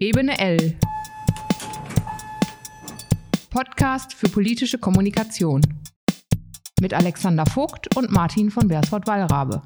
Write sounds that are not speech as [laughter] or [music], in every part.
Ebene L. Podcast für politische Kommunikation. Mit Alexander Vogt und Martin von Bersford-Wallrabe.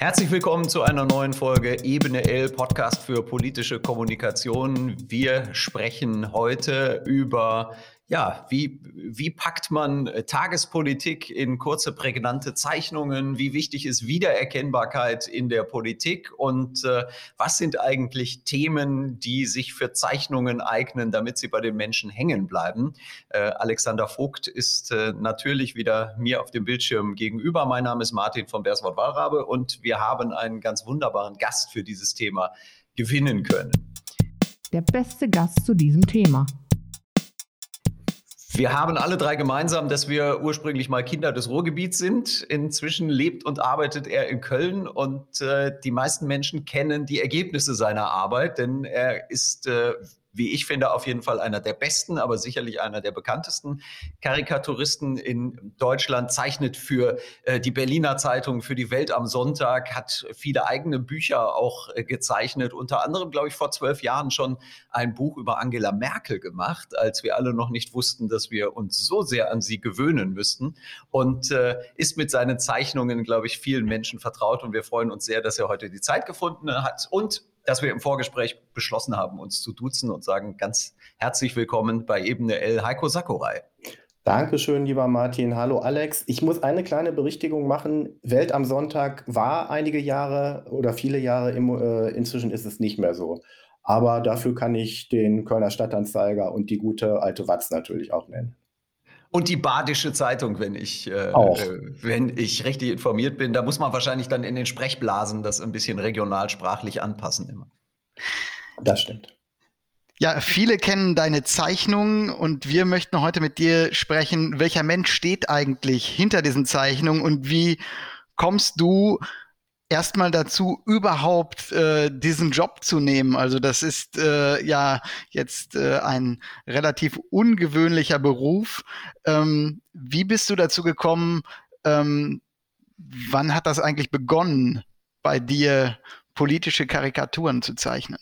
Herzlich willkommen zu einer neuen Folge Ebene L Podcast für politische Kommunikation. Wir sprechen heute über ja, wie, wie packt man äh, Tagespolitik in kurze, prägnante Zeichnungen? Wie wichtig ist Wiedererkennbarkeit in der Politik? Und äh, was sind eigentlich Themen, die sich für Zeichnungen eignen, damit sie bei den Menschen hängen bleiben? Äh, Alexander Vogt ist äh, natürlich wieder mir auf dem Bildschirm gegenüber. Mein Name ist Martin von Berswort Wallrabe und wir haben einen ganz wunderbaren Gast für dieses Thema gewinnen können. Der beste Gast zu diesem Thema. Wir haben alle drei gemeinsam, dass wir ursprünglich mal Kinder des Ruhrgebiets sind. Inzwischen lebt und arbeitet er in Köln und äh, die meisten Menschen kennen die Ergebnisse seiner Arbeit, denn er ist äh, wie ich finde, auf jeden Fall einer der besten, aber sicherlich einer der bekanntesten Karikaturisten in Deutschland, zeichnet für äh, die Berliner Zeitung, für die Welt am Sonntag, hat viele eigene Bücher auch äh, gezeichnet, unter anderem, glaube ich, vor zwölf Jahren schon ein Buch über Angela Merkel gemacht, als wir alle noch nicht wussten, dass wir uns so sehr an sie gewöhnen müssten. Und äh, ist mit seinen Zeichnungen, glaube ich, vielen Menschen vertraut und wir freuen uns sehr, dass er heute die Zeit gefunden hat. Und dass wir im Vorgespräch beschlossen haben, uns zu duzen und sagen ganz herzlich willkommen bei Ebene L Heiko Sakurai. Dankeschön, lieber Martin. Hallo Alex. Ich muss eine kleine Berichtigung machen. Welt am Sonntag war einige Jahre oder viele Jahre, im, äh, inzwischen ist es nicht mehr so. Aber dafür kann ich den Kölner Stadtanzeiger und die gute alte Watz natürlich auch nennen. Und die Badische Zeitung, wenn ich, äh, äh, wenn ich richtig informiert bin. Da muss man wahrscheinlich dann in den Sprechblasen das ein bisschen regionalsprachlich anpassen immer. Das stimmt. Ja, viele kennen deine Zeichnungen und wir möchten heute mit dir sprechen, welcher Mensch steht eigentlich hinter diesen Zeichnungen und wie kommst du erstmal dazu, überhaupt äh, diesen Job zu nehmen. Also das ist äh, ja jetzt äh, ein relativ ungewöhnlicher Beruf. Ähm, wie bist du dazu gekommen? Ähm, wann hat das eigentlich begonnen, bei dir politische Karikaturen zu zeichnen?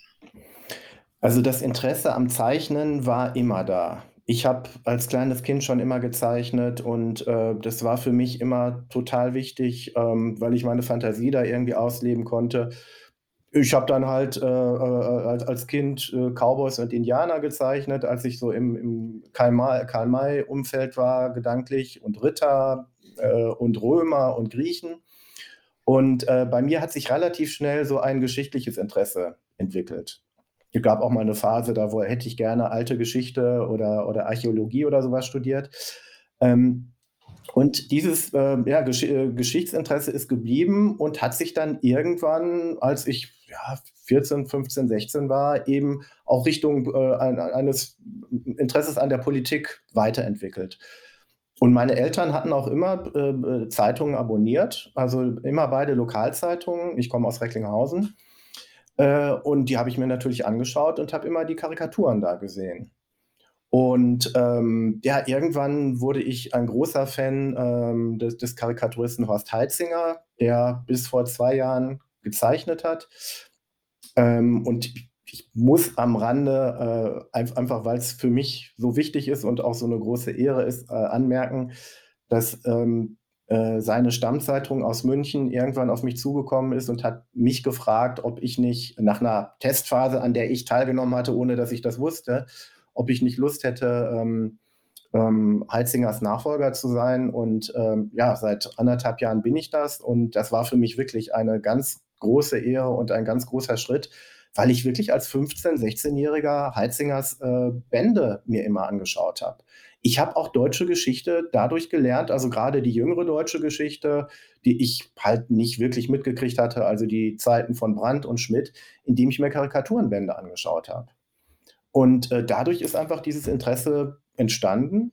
Also das Interesse am Zeichnen war immer da ich habe als kleines Kind schon immer gezeichnet und äh, das war für mich immer total wichtig, ähm, weil ich meine Fantasie da irgendwie ausleben konnte. Ich habe dann halt äh, äh, als Kind äh, Cowboys und Indianer gezeichnet, als ich so im, im Karl-May-Umfeld war, gedanklich, und Ritter äh, und Römer und Griechen. Und äh, bei mir hat sich relativ schnell so ein geschichtliches Interesse entwickelt. Es gab auch mal eine Phase, da wo hätte ich gerne alte Geschichte oder, oder Archäologie oder sowas studiert. Ähm, und dieses äh, ja, Gesch äh, Geschichtsinteresse ist geblieben und hat sich dann irgendwann, als ich ja, 14, 15, 16 war, eben auch Richtung äh, eines Interesses an der Politik weiterentwickelt. Und meine Eltern hatten auch immer äh, Zeitungen abonniert, also immer beide Lokalzeitungen. Ich komme aus Recklinghausen. Äh, und die habe ich mir natürlich angeschaut und habe immer die Karikaturen da gesehen. Und ähm, ja, irgendwann wurde ich ein großer Fan ähm, des, des, Karikaturisten Horst Heitzinger, der bis vor zwei Jahren gezeichnet hat. Ähm, und ich muss am Rande, äh, einfach weil es für mich so wichtig ist und auch so eine große Ehre ist, äh, anmerken, dass ähm, äh, seine Stammzeitung aus München irgendwann auf mich zugekommen ist und hat mich gefragt, ob ich nicht nach einer Testphase, an der ich teilgenommen hatte, ohne dass ich das wusste, ob ich nicht Lust hätte, ähm, ähm, Heizingers Nachfolger zu sein. Und ähm, ja, seit anderthalb Jahren bin ich das. Und das war für mich wirklich eine ganz große Ehre und ein ganz großer Schritt, weil ich wirklich als 15-, 16-jähriger Heizingers äh, Bände mir immer angeschaut habe. Ich habe auch deutsche Geschichte dadurch gelernt, also gerade die jüngere deutsche Geschichte, die ich halt nicht wirklich mitgekriegt hatte, also die Zeiten von Brandt und Schmidt, indem ich mir Karikaturenbände angeschaut habe. Und äh, dadurch ist einfach dieses Interesse entstanden.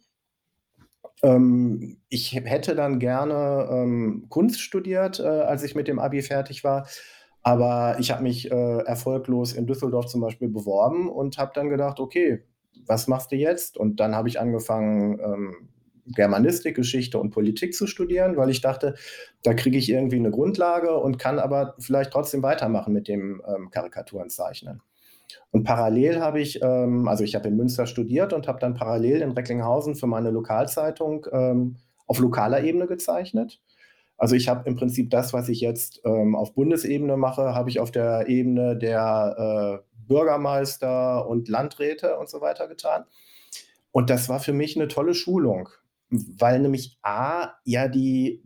Ähm, ich hätte dann gerne ähm, Kunst studiert, äh, als ich mit dem Abi fertig war. Aber ich habe mich äh, erfolglos in Düsseldorf zum Beispiel beworben und habe dann gedacht, okay, was machst du jetzt? Und dann habe ich angefangen, ähm, Germanistik, Geschichte und Politik zu studieren, weil ich dachte, da kriege ich irgendwie eine Grundlage und kann aber vielleicht trotzdem weitermachen mit dem ähm, Karikaturenzeichnen. Und parallel habe ich, ähm, also ich habe in Münster studiert und habe dann parallel in Recklinghausen für meine Lokalzeitung ähm, auf lokaler Ebene gezeichnet. Also ich habe im Prinzip das, was ich jetzt ähm, auf Bundesebene mache, habe ich auf der Ebene der äh, Bürgermeister und Landräte und so weiter getan. Und das war für mich eine tolle Schulung, weil nämlich A, ja, die,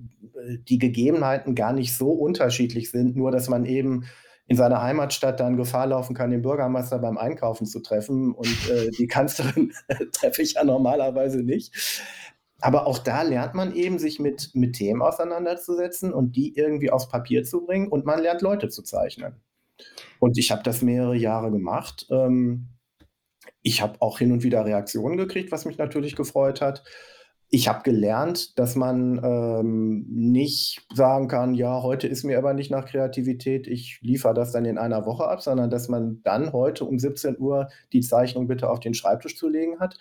die Gegebenheiten gar nicht so unterschiedlich sind, nur dass man eben in seiner Heimatstadt dann Gefahr laufen kann, den Bürgermeister beim Einkaufen zu treffen. Und äh, die Kanzlerin [laughs] treffe ich ja normalerweise nicht. Aber auch da lernt man eben, sich mit, mit Themen auseinanderzusetzen und die irgendwie aufs Papier zu bringen und man lernt Leute zu zeichnen. Und ich habe das mehrere Jahre gemacht. Ähm, ich habe auch hin und wieder Reaktionen gekriegt, was mich natürlich gefreut hat. Ich habe gelernt, dass man ähm, nicht sagen kann, ja, heute ist mir aber nicht nach Kreativität, ich liefere das dann in einer Woche ab, sondern dass man dann heute um 17 Uhr die Zeichnung bitte auf den Schreibtisch zu legen hat.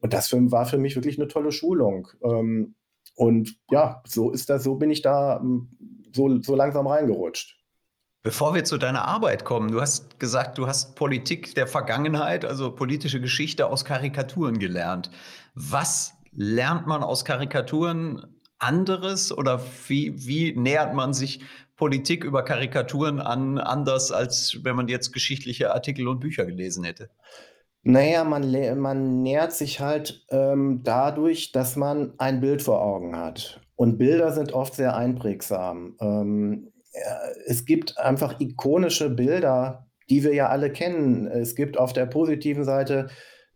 Und das für, war für mich wirklich eine tolle Schulung. Ähm, und ja, so ist das, so bin ich da ähm, so, so langsam reingerutscht. Bevor wir zu deiner Arbeit kommen, du hast gesagt, du hast Politik der Vergangenheit, also politische Geschichte aus Karikaturen gelernt. Was lernt man aus Karikaturen anderes oder wie, wie nähert man sich Politik über Karikaturen an, anders als wenn man jetzt geschichtliche Artikel und Bücher gelesen hätte? Naja, man, man nähert sich halt ähm, dadurch, dass man ein Bild vor Augen hat. Und Bilder sind oft sehr einprägsam. Ähm, es gibt einfach ikonische Bilder, die wir ja alle kennen. Es gibt auf der positiven Seite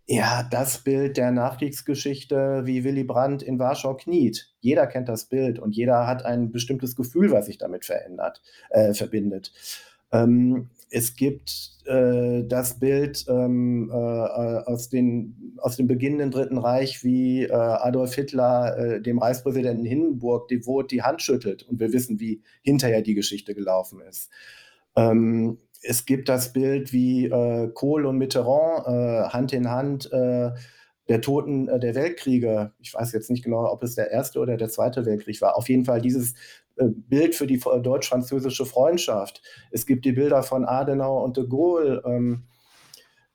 ja das Bild der Nachkriegsgeschichte, wie Willy Brandt in Warschau kniet. Jeder kennt das Bild und jeder hat ein bestimmtes Gefühl, was sich damit verändert, äh, verbindet. Ähm, es gibt äh, das Bild ähm, äh, aus, den, aus dem beginnenden Dritten Reich, wie äh, Adolf Hitler äh, dem Reichspräsidenten Hindenburg devot die Hand schüttelt. Und wir wissen, wie hinterher die Geschichte gelaufen ist. Ähm, es gibt das Bild, wie äh, Kohl und Mitterrand äh, Hand in Hand der Toten der Weltkriege, ich weiß jetzt nicht genau, ob es der erste oder der zweite Weltkrieg war, auf jeden Fall dieses Bild für die deutsch-französische Freundschaft. Es gibt die Bilder von Adenauer und de Gaulle. Ähm,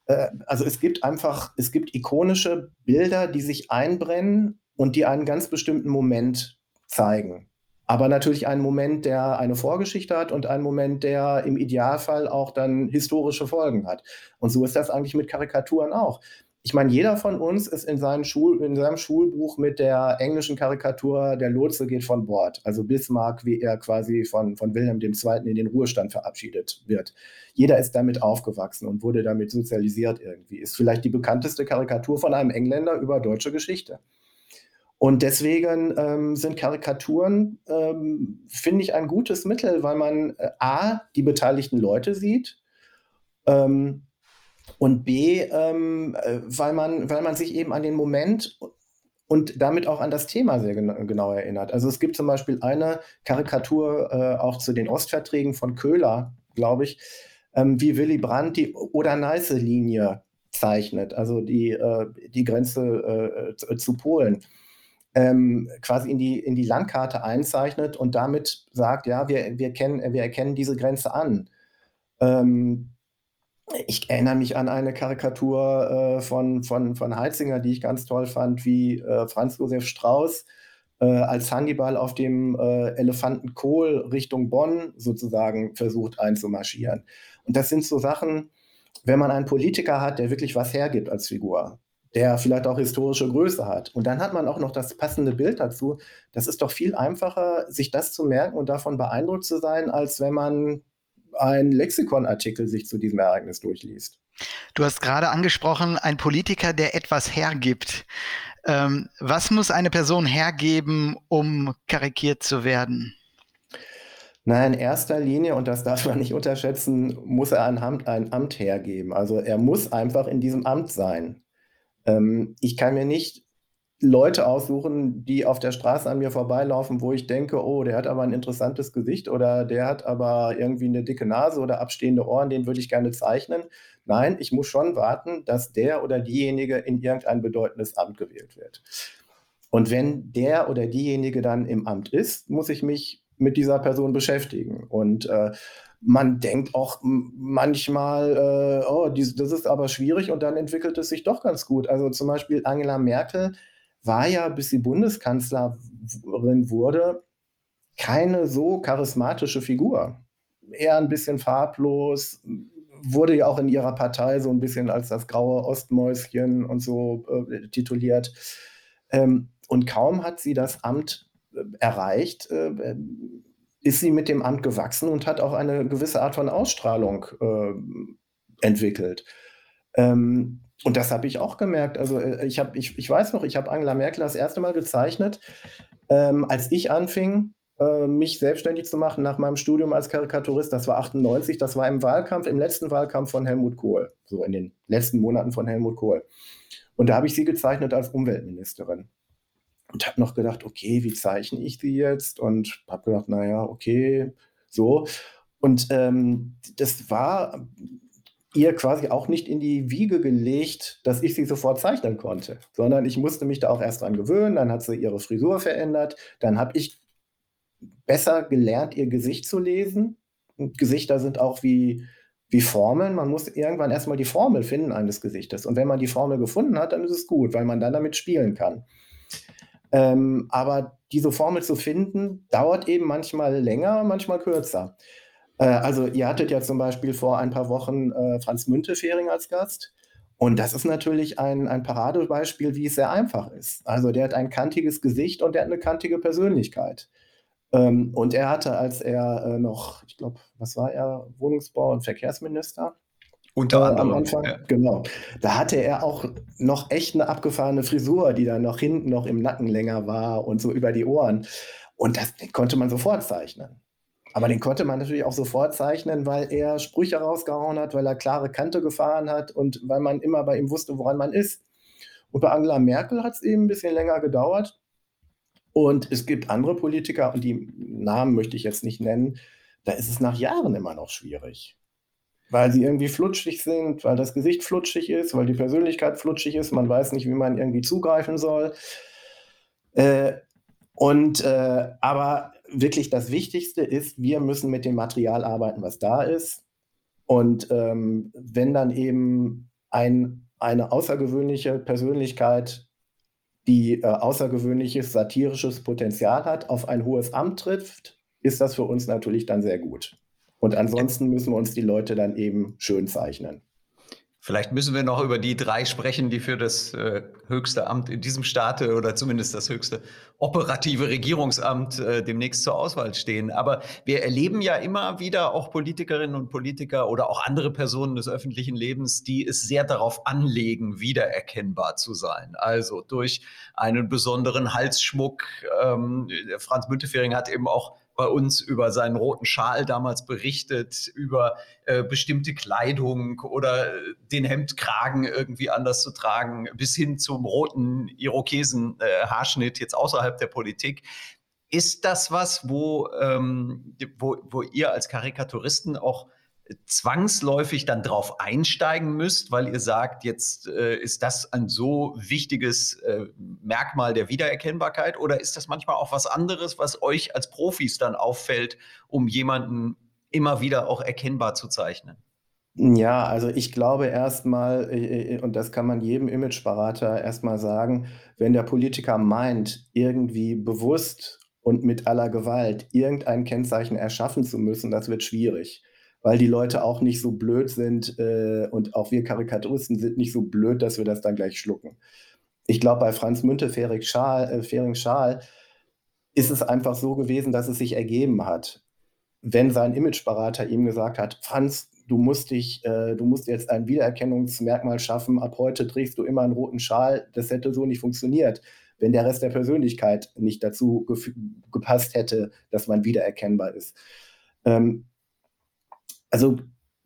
äh, also es gibt einfach, es gibt ikonische Bilder, die sich einbrennen und die einen ganz bestimmten Moment zeigen. Aber natürlich einen Moment, der eine Vorgeschichte hat und einen Moment, der im Idealfall auch dann historische Folgen hat. Und so ist das eigentlich mit Karikaturen auch ich meine, jeder von uns ist in, seinem Schul, in seinem Schulbuch mit der englischen Karikatur Der Lotse geht von Bord, also Bismarck, wie er quasi von, von Wilhelm II. in den Ruhestand verabschiedet wird. Jeder ist damit aufgewachsen und wurde damit sozialisiert irgendwie. Ist vielleicht die bekannteste Karikatur von einem Engländer über deutsche Geschichte. Und deswegen ähm, sind Karikaturen, ähm, finde ich, ein gutes Mittel, weil man äh, A, die beteiligten Leute sieht, ähm, und B, ähm, äh, weil, man, weil man sich eben an den Moment und damit auch an das Thema sehr genau, genau erinnert. Also es gibt zum Beispiel eine Karikatur äh, auch zu den Ostverträgen von Köhler, glaube ich, ähm, wie Willy Brandt die Oder-Neiße-Linie zeichnet, also die, äh, die Grenze äh, zu Polen. Ähm, quasi in die, in die Landkarte einzeichnet und damit sagt, ja, wir, wir, kennen, wir erkennen diese Grenze an. Ähm, ich erinnere mich an eine Karikatur äh, von, von, von Heitzinger, die ich ganz toll fand, wie äh, Franz Josef Strauß äh, als Hannibal auf dem äh, Elefanten Kohl Richtung Bonn sozusagen versucht einzumarschieren. Und das sind so Sachen, wenn man einen Politiker hat, der wirklich was hergibt als Figur, der vielleicht auch historische Größe hat. Und dann hat man auch noch das passende Bild dazu. Das ist doch viel einfacher, sich das zu merken und davon beeindruckt zu sein, als wenn man ein Lexikonartikel sich zu diesem Ereignis durchliest. Du hast gerade angesprochen, ein Politiker, der etwas hergibt. Ähm, was muss eine Person hergeben, um karikiert zu werden? Na, in erster Linie, und das darf man nicht unterschätzen, muss er ein Amt, ein Amt hergeben. Also er muss einfach in diesem Amt sein. Ähm, ich kann mir nicht Leute aussuchen, die auf der Straße an mir vorbeilaufen, wo ich denke, oh, der hat aber ein interessantes Gesicht oder der hat aber irgendwie eine dicke Nase oder abstehende Ohren, den würde ich gerne zeichnen. Nein, ich muss schon warten, dass der oder diejenige in irgendein bedeutendes Amt gewählt wird. Und wenn der oder diejenige dann im Amt ist, muss ich mich mit dieser Person beschäftigen. Und äh, man denkt auch manchmal, äh, oh, dies, das ist aber schwierig und dann entwickelt es sich doch ganz gut. Also zum Beispiel Angela Merkel war ja, bis sie Bundeskanzlerin wurde, keine so charismatische Figur. Eher ein bisschen farblos, wurde ja auch in ihrer Partei so ein bisschen als das graue Ostmäuschen und so äh, tituliert. Ähm, und kaum hat sie das Amt äh, erreicht, äh, ist sie mit dem Amt gewachsen und hat auch eine gewisse Art von Ausstrahlung äh, entwickelt. Ähm, und das habe ich auch gemerkt. Also äh, ich, hab, ich, ich weiß noch, ich habe Angela Merkel das erste Mal gezeichnet, ähm, als ich anfing, äh, mich selbstständig zu machen nach meinem Studium als Karikaturist. Das war 98, das war im Wahlkampf, im letzten Wahlkampf von Helmut Kohl, so in den letzten Monaten von Helmut Kohl. Und da habe ich sie gezeichnet als Umweltministerin. Und habe noch gedacht, okay, wie zeichne ich sie jetzt? Und habe gedacht, naja, okay, so. Und ähm, das war ihr quasi auch nicht in die Wiege gelegt, dass ich sie sofort zeichnen konnte, sondern ich musste mich da auch erst dran gewöhnen. Dann hat sie ihre Frisur verändert. Dann habe ich besser gelernt, ihr Gesicht zu lesen. Und Gesichter sind auch wie, wie Formeln. Man muss irgendwann erstmal die Formel finden eines Gesichtes. Und wenn man die Formel gefunden hat, dann ist es gut, weil man dann damit spielen kann. Ähm, aber diese Formel zu finden, dauert eben manchmal länger, manchmal kürzer. Äh, also ihr hattet ja zum Beispiel vor ein paar Wochen äh, Franz Müntefering als Gast. Und das ist natürlich ein, ein Paradebeispiel, wie es sehr einfach ist. Also der hat ein kantiges Gesicht und der hat eine kantige Persönlichkeit. Ähm, und er hatte, als er äh, noch, ich glaube, was war er, Wohnungsbau- und Verkehrsminister? Unter äh, anderem. Am Anfang, ja. genau. Da hatte er auch noch echt eine abgefahrene Frisur, die dann noch hinten noch im Nacken länger war und so über die Ohren. Und das konnte man sofort zeichnen. Aber den konnte man natürlich auch sofort zeichnen, weil er Sprüche rausgehauen hat, weil er klare Kante gefahren hat und weil man immer bei ihm wusste, woran man ist. Und bei Angela Merkel hat es eben ein bisschen länger gedauert. Und es gibt andere Politiker, und die Namen möchte ich jetzt nicht nennen, da ist es nach Jahren immer noch schwierig. Weil sie irgendwie flutschig sind, weil das Gesicht flutschig ist, weil die Persönlichkeit flutschig ist, man weiß nicht, wie man irgendwie zugreifen soll. Äh, und äh, aber wirklich das Wichtigste ist, wir müssen mit dem Material arbeiten, was da ist. Und ähm, wenn dann eben ein, eine außergewöhnliche Persönlichkeit die äh, außergewöhnliches satirisches Potenzial hat, auf ein hohes Amt trifft, ist das für uns natürlich dann sehr gut. Und ansonsten müssen wir uns die Leute dann eben schön zeichnen. Vielleicht müssen wir noch über die drei sprechen, die für das äh, höchste Amt in diesem Staate oder zumindest das höchste operative Regierungsamt äh, demnächst zur Auswahl stehen. Aber wir erleben ja immer wieder auch Politikerinnen und Politiker oder auch andere Personen des öffentlichen Lebens, die es sehr darauf anlegen, wiedererkennbar zu sein. Also durch einen besonderen Halsschmuck. Ähm, Franz Müntefering hat eben auch bei uns über seinen roten Schal damals berichtet, über äh, bestimmte Kleidung oder den Hemdkragen irgendwie anders zu tragen, bis hin zum roten Irokesen-Haarschnitt äh, jetzt außerhalb der Politik. Ist das was, wo, ähm, wo, wo ihr als Karikaturisten auch zwangsläufig dann drauf einsteigen müsst, weil ihr sagt, jetzt äh, ist das ein so wichtiges äh, Merkmal der Wiedererkennbarkeit oder ist das manchmal auch was anderes, was euch als Profis dann auffällt, um jemanden immer wieder auch erkennbar zu zeichnen? Ja, also ich glaube erstmal, äh, äh, und das kann man jedem Imageberater erstmal sagen, wenn der Politiker meint, irgendwie bewusst und mit aller Gewalt irgendein Kennzeichen erschaffen zu müssen, das wird schwierig weil die Leute auch nicht so blöd sind äh, und auch wir Karikaturisten sind nicht so blöd, dass wir das dann gleich schlucken. Ich glaube, bei Franz Müntefering Schal, äh, Fering Schal ist es einfach so gewesen, dass es sich ergeben hat. Wenn sein Imageberater ihm gesagt hat, Franz, du musst dich, äh, du musst jetzt ein Wiedererkennungsmerkmal schaffen, ab heute trägst du immer einen roten Schal, das hätte so nicht funktioniert, wenn der Rest der Persönlichkeit nicht dazu gepasst hätte, dass man wiedererkennbar ist. Ähm, also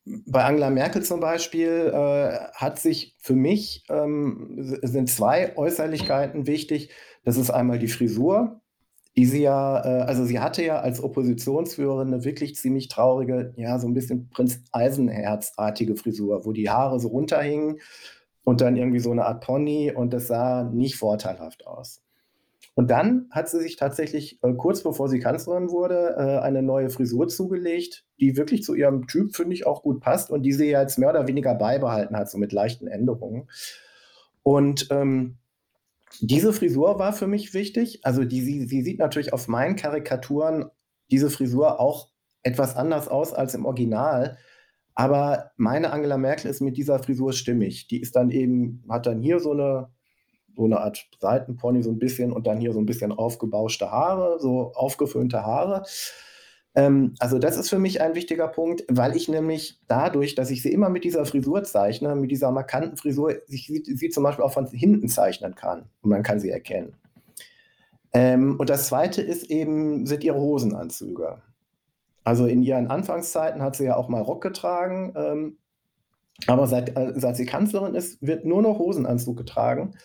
bei Angela Merkel zum Beispiel äh, hat sich für mich ähm, sind zwei Äußerlichkeiten wichtig. Das ist einmal die Frisur, die sie ja, äh, also sie hatte ja als Oppositionsführerin eine wirklich ziemlich traurige, ja, so ein bisschen Prinz Eisenherz-artige Frisur, wo die Haare so runterhingen und dann irgendwie so eine Art Pony und das sah nicht vorteilhaft aus. Und dann hat sie sich tatsächlich äh, kurz bevor sie Kanzlerin wurde, äh, eine neue Frisur zugelegt, die wirklich zu ihrem Typ, finde ich, auch gut passt und die sie jetzt mehr oder weniger beibehalten hat, so mit leichten Änderungen. Und ähm, diese Frisur war für mich wichtig. Also die, sie, sie sieht natürlich auf meinen Karikaturen diese Frisur auch etwas anders aus als im Original. Aber meine Angela Merkel ist mit dieser Frisur stimmig. Die ist dann eben, hat dann hier so eine, so eine Art Seitenpony so ein bisschen und dann hier so ein bisschen aufgebauschte Haare, so aufgeföhnte Haare. Ähm, also das ist für mich ein wichtiger Punkt, weil ich nämlich dadurch, dass ich sie immer mit dieser Frisur zeichne, mit dieser markanten Frisur, ich sie, sie zum Beispiel auch von hinten zeichnen kann und man kann sie erkennen. Ähm, und das Zweite ist eben, sind ihre Hosenanzüge. Also in ihren Anfangszeiten hat sie ja auch mal Rock getragen, ähm, aber seit, äh, seit sie Kanzlerin ist, wird nur noch Hosenanzug getragen.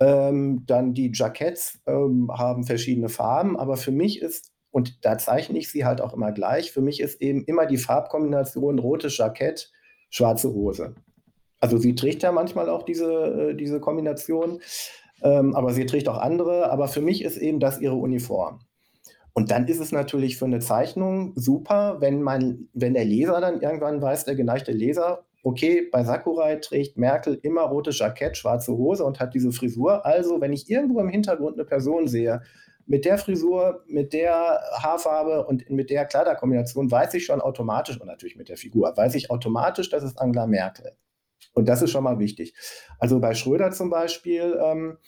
Ähm, dann die Jacketts ähm, haben verschiedene Farben, aber für mich ist, und da zeichne ich sie halt auch immer gleich, für mich ist eben immer die Farbkombination rotes Jackett, schwarze Hose. Also sie trägt ja manchmal auch diese, äh, diese Kombination, ähm, aber sie trägt auch andere. Aber für mich ist eben das ihre Uniform. Und dann ist es natürlich für eine Zeichnung super, wenn, man, wenn der Leser dann irgendwann weiß, der geneigte Leser, okay, bei Sakurai trägt Merkel immer rotes Jackett, schwarze Hose und hat diese Frisur. Also, wenn ich irgendwo im Hintergrund eine Person sehe, mit der Frisur, mit der Haarfarbe und mit der Kleiderkombination weiß ich schon automatisch, und natürlich mit der Figur, weiß ich automatisch, das ist Angela Merkel. Und das ist schon mal wichtig. Also bei Schröder zum Beispiel ähm,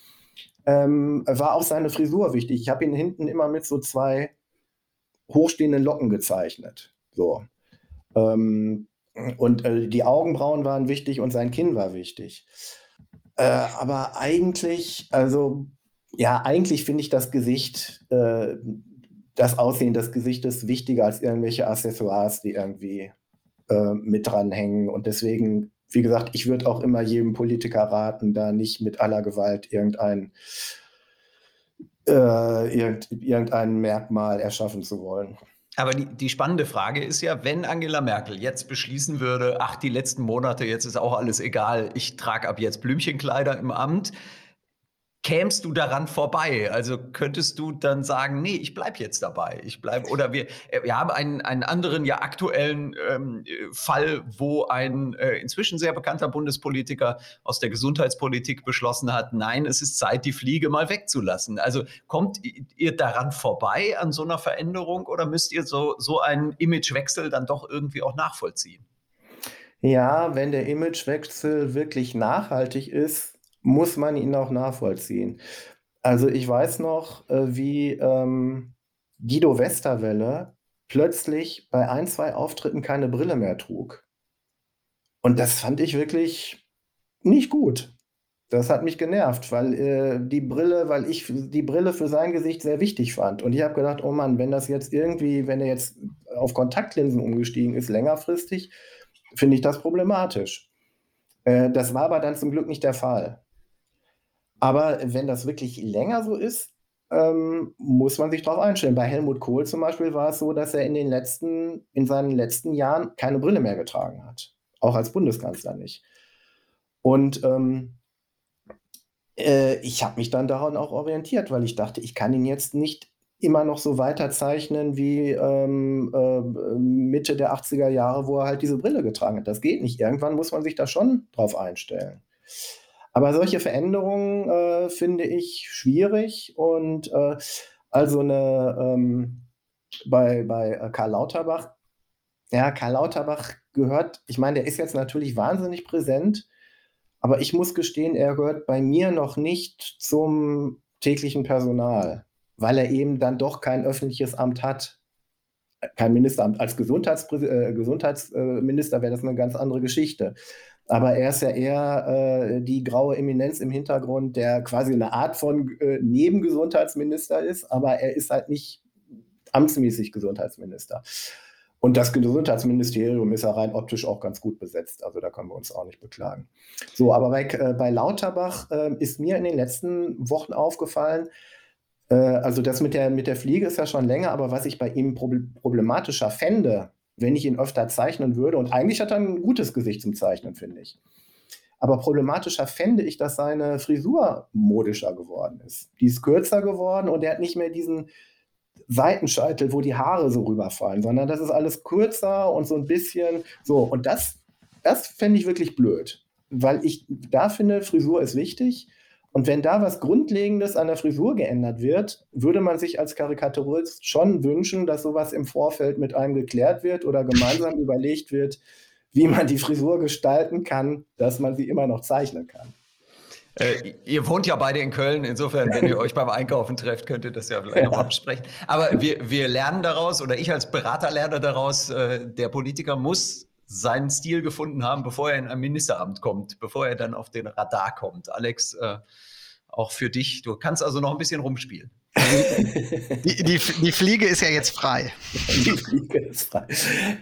ähm, war auch seine Frisur wichtig. Ich habe ihn hinten immer mit so zwei hochstehenden Locken gezeichnet. So. Ähm, und äh, die Augenbrauen waren wichtig und sein Kinn war wichtig. Äh, aber eigentlich, also ja, eigentlich finde ich das Gesicht, äh, das Aussehen des Gesichtes wichtiger als irgendwelche Accessoires, die irgendwie äh, mit dranhängen. Und deswegen wie gesagt, ich würde auch immer jedem Politiker raten, da nicht mit aller Gewalt irgendein, äh, irgend, irgendein Merkmal erschaffen zu wollen. Aber die, die, spannende Frage ist ja, wenn Angela Merkel jetzt beschließen würde, ach, die letzten Monate, jetzt ist auch alles egal, ich trage ab jetzt Blümchenkleider im Amt, kämst du daran vorbei? Also könntest du dann sagen, nee, ich bleibe jetzt dabei. Ich bleibe oder wir, äh, wir haben einen, einen anderen ja aktuellen ähm, Fall, wo ein äh, inzwischen sehr bekannter Bundespolitiker aus der Gesundheitspolitik beschlossen hat, nein, es ist Zeit, die Fliege mal wegzulassen. Also kommt ihr daran vorbei an so einer Veränderung oder müsst ihr so, so einen Imagewechsel dann doch irgendwie auch nachvollziehen? Ja, wenn der Imagewechsel wirklich nachhaltig ist, muss man ihn auch nachvollziehen. Also ich weiß noch, äh, wie ähm, Guido Westerwelle plötzlich bei ein, zwei Auftritten keine Brille mehr trug. Und das fand ich wirklich nicht gut. Das hat mich genervt, weil äh, die Brille, weil ich die Brille für sein Gesicht sehr wichtig fand. Und ich habe gedacht, oh Mann, wenn das jetzt irgendwie, wenn er jetzt auf Kontaktlinsen umgestiegen ist, längerfristig, finde ich das problematisch. Äh, das war aber dann zum Glück nicht der Fall. Aber wenn das wirklich länger so ist, ähm, muss man sich darauf einstellen. Bei Helmut Kohl zum Beispiel war es so, dass er in den letzten, in seinen letzten Jahren keine Brille mehr getragen hat. Auch als Bundeskanzler nicht. Und ähm, äh, ich habe mich dann daran auch orientiert, weil ich dachte, ich kann ihn jetzt nicht immer noch so weiterzeichnen wie ähm, äh, Mitte der 80er Jahre, wo er halt diese Brille getragen hat. Das geht nicht. Irgendwann muss man sich da schon drauf einstellen. Aber solche Veränderungen äh, finde ich schwierig und äh, also eine ähm, bei, bei äh, Karl Lauterbach, ja, Karl Lauterbach gehört, ich meine, der ist jetzt natürlich wahnsinnig präsent, aber ich muss gestehen, er gehört bei mir noch nicht zum täglichen Personal, weil er eben dann doch kein öffentliches Amt hat. Kein Ministeramt. Als Gesundheitspräs äh, Gesundheitsminister wäre das eine ganz andere Geschichte. Aber er ist ja eher äh, die graue Eminenz im Hintergrund, der quasi eine Art von äh, Nebengesundheitsminister ist, aber er ist halt nicht amtsmäßig Gesundheitsminister. Und das Gesundheitsministerium ist ja rein optisch auch ganz gut besetzt. Also da können wir uns auch nicht beklagen. So, aber bei, äh, bei Lauterbach äh, ist mir in den letzten Wochen aufgefallen, äh, also das mit der, mit der Fliege ist ja schon länger, aber was ich bei ihm problematischer fände, wenn ich ihn öfter zeichnen würde. Und eigentlich hat er ein gutes Gesicht zum Zeichnen, finde ich. Aber problematischer fände ich, dass seine Frisur modischer geworden ist. Die ist kürzer geworden und er hat nicht mehr diesen Seitenscheitel, wo die Haare so rüberfallen, sondern das ist alles kürzer und so ein bisschen so. Und das, das fände ich wirklich blöd, weil ich da finde, Frisur ist wichtig. Und wenn da was Grundlegendes an der Frisur geändert wird, würde man sich als Karikaturist schon wünschen, dass sowas im Vorfeld mit einem geklärt wird oder gemeinsam [laughs] überlegt wird, wie man die Frisur gestalten kann, dass man sie immer noch zeichnen kann. Äh, ihr wohnt ja beide in Köln, insofern, wenn ihr [laughs] euch beim Einkaufen trefft, könnt ihr das ja vielleicht ja. noch absprechen. Aber wir, wir lernen daraus, oder ich als Berater lerne daraus, äh, der Politiker muss seinen Stil gefunden haben, bevor er in ein Ministeramt kommt, bevor er dann auf den Radar kommt. Alex, äh, auch für dich, du kannst also noch ein bisschen rumspielen. [laughs] Die, die, die, Fliege ist ja jetzt frei. Die Fliege ist frei.